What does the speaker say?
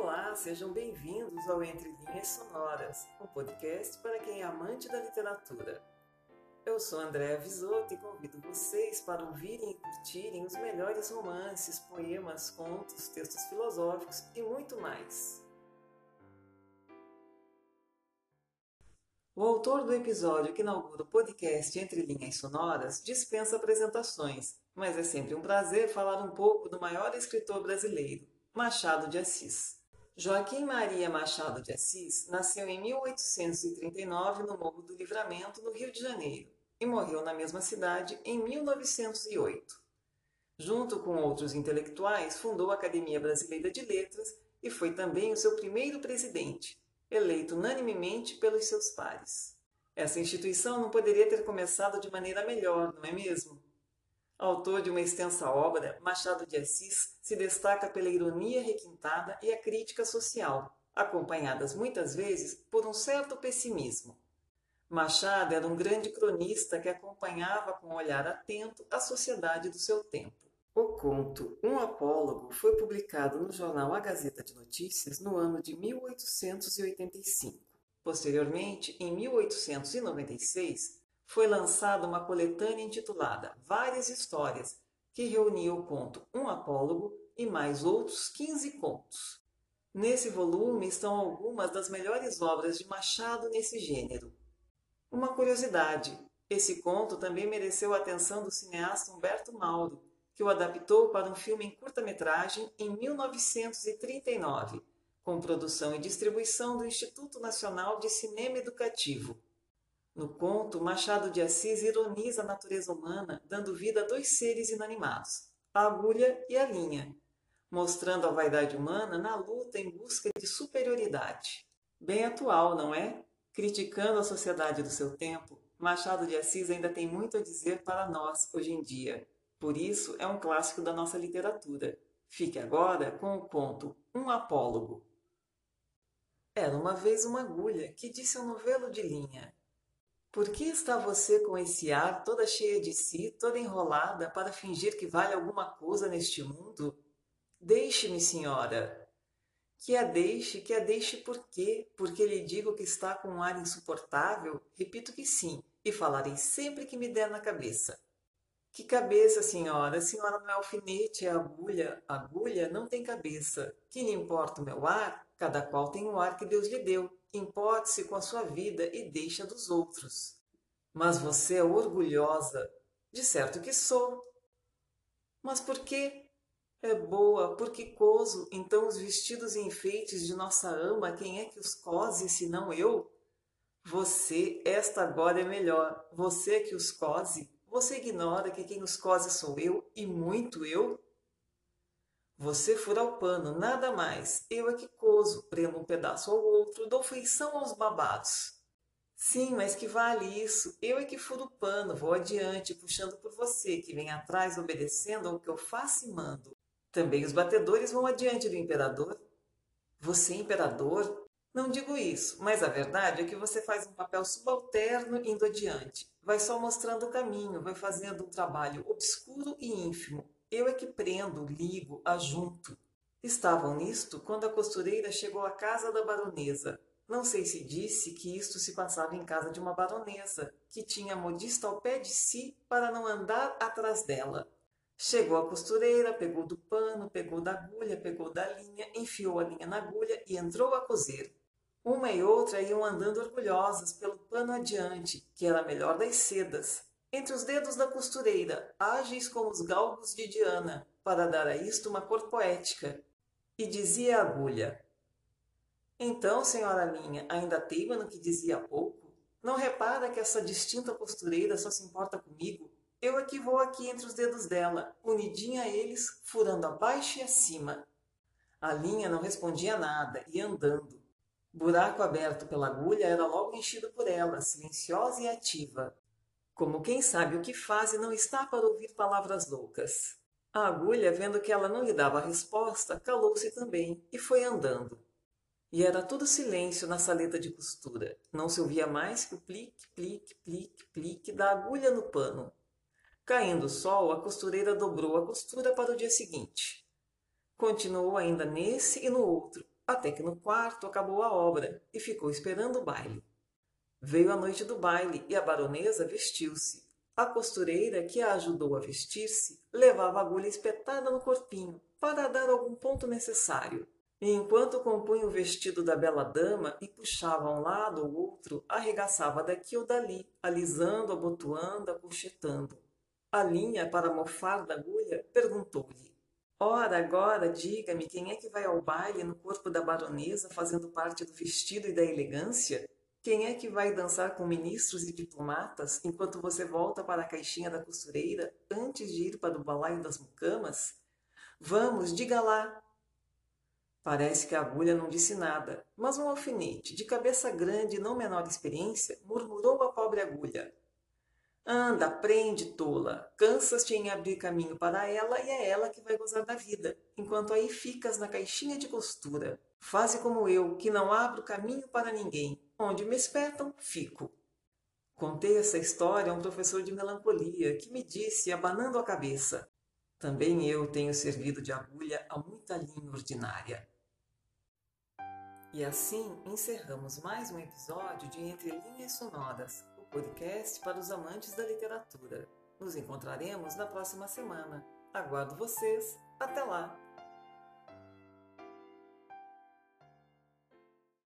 Olá, sejam bem-vindos ao Entre Linhas Sonoras, um podcast para quem é amante da literatura. Eu sou Andréa Visoto e convido vocês para ouvirem e curtirem os melhores romances, poemas, contos, textos filosóficos e muito mais. O autor do episódio que inaugura o podcast Entre Linhas Sonoras dispensa apresentações, mas é sempre um prazer falar um pouco do maior escritor brasileiro, Machado de Assis. Joaquim Maria Machado de Assis nasceu em 1839 no Morro do Livramento, no Rio de Janeiro, e morreu na mesma cidade em 1908. Junto com outros intelectuais, fundou a Academia Brasileira de Letras e foi também o seu primeiro presidente, eleito unanimemente pelos seus pares. Essa instituição não poderia ter começado de maneira melhor, não é mesmo? Autor de uma extensa obra, Machado de Assis se destaca pela ironia requintada e a crítica social, acompanhadas muitas vezes por um certo pessimismo. Machado era um grande cronista que acompanhava com um olhar atento a sociedade do seu tempo. O conto Um Apólogo foi publicado no jornal A Gazeta de Notícias no ano de 1885. Posteriormente, em 1896, foi lançada uma coletânea intitulada Várias Histórias, que reunia o conto Um Apólogo e mais outros 15 contos. Nesse volume estão algumas das melhores obras de Machado nesse gênero. Uma curiosidade: esse conto também mereceu a atenção do cineasta Humberto Mauro, que o adaptou para um filme em curta-metragem em 1939, com produção e distribuição do Instituto Nacional de Cinema Educativo. No conto, Machado de Assis ironiza a natureza humana, dando vida a dois seres inanimados, a agulha e a linha, mostrando a vaidade humana na luta em busca de superioridade. Bem atual, não é? Criticando a sociedade do seu tempo, Machado de Assis ainda tem muito a dizer para nós hoje em dia. Por isso, é um clássico da nossa literatura. Fique agora com o conto Um Apólogo. Era uma vez uma agulha que disse ao novelo de linha: Por que está você com esse ar toda cheia de si, toda enrolada, para fingir que vale alguma coisa neste mundo? Deixe-me, senhora. Que a deixe, que a deixe por quê? Porque lhe digo que está com um ar insuportável? Repito que sim, e falarei sempre que me der na cabeça. Que cabeça, senhora? A senhora não é alfinete, é agulha. Agulha não tem cabeça. Que lhe importa o meu ar? Cada qual tem o ar que Deus lhe deu. Importe-se com a sua vida e deixa dos outros. Mas você é orgulhosa. De certo que sou. Mas por quê? É boa, porque coso, então os vestidos e enfeites de nossa ama, quem é que os cose, senão eu? Você, esta agora é melhor, você é que os cose, você ignora que quem os cose sou eu e muito eu? Você fura o pano, nada mais. Eu é que coso, prendo um pedaço ao outro, dou feição aos babados. Sim, mas que vale isso? Eu é que furo o pano, vou adiante, puxando por você, que vem atrás obedecendo ao que eu faço e mando. Também os batedores vão adiante do imperador. Você, imperador? Não digo isso, mas a verdade é que você faz um papel subalterno indo adiante. Vai só mostrando o caminho, vai fazendo um trabalho obscuro e ínfimo. Eu é que prendo, ligo, ajunto. Estavam nisto quando a costureira chegou à casa da baronesa. Não sei se disse que isto se passava em casa de uma baronesa, que tinha a modista ao pé de si para não andar atrás dela. Chegou a costureira, pegou do pano, pegou da agulha, pegou da linha, enfiou a linha na agulha e entrou a cozer. Uma e outra iam andando orgulhosas pelo pano adiante, que era melhor das sedas, entre os dedos da costureira, ágeis como os galgos de Diana, para dar a isto uma cor poética. E dizia a agulha: Então, senhora minha, ainda teima no que dizia há pouco? Não repara que essa distinta costureira só se importa comigo? Eu é que vou aqui entre os dedos dela, unidinha a eles, furando abaixo e acima. A linha não respondia nada, ia andando. Buraco aberto pela agulha era logo enchido por ela, silenciosa e ativa. Como quem sabe o que faz e não está para ouvir palavras loucas. A agulha, vendo que ela não lhe dava resposta, calou-se também e foi andando. E era tudo silêncio na saleta de costura. Não se ouvia mais que o plique, plique, plique, plique da agulha no pano. Caindo o sol, a costureira dobrou a costura para o dia seguinte. Continuou ainda nesse e no outro, até que no quarto acabou a obra e ficou esperando o baile. Veio a noite do baile e a baronesa vestiu-se. A costureira, que a ajudou a vestir-se, levava a agulha espetada no corpinho, para dar algum ponto necessário. E enquanto compunha o vestido da bela dama e puxava um lado ou outro, arregaçava daqui ou dali, alisando, abotoando, acolchetando. A linha, para mofar da agulha, perguntou-lhe: Ora, agora, diga-me quem é que vai ao baile no corpo da baronesa fazendo parte do vestido e da elegância? Quem é que vai dançar com ministros e diplomatas enquanto você volta para a caixinha da costureira antes de ir para o balaio das mucamas? Vamos, diga lá! Parece que a agulha não disse nada, mas um alfinete, de cabeça grande e não menor experiência, murmurou a pobre agulha. Anda, prende, tola. Cansas-te em abrir caminho para ela e é ela que vai gozar da vida, enquanto aí ficas na caixinha de costura. Faze como eu, que não abro caminho para ninguém. Onde me espetam, fico. Contei essa história a um professor de melancolia que me disse, abanando a cabeça: Também eu tenho servido de agulha a muita linha ordinária. E assim encerramos mais um episódio de Entre Linhas Sonoras, podcast para os amantes da literatura. Nos encontraremos na próxima semana. Aguardo vocês. Até lá!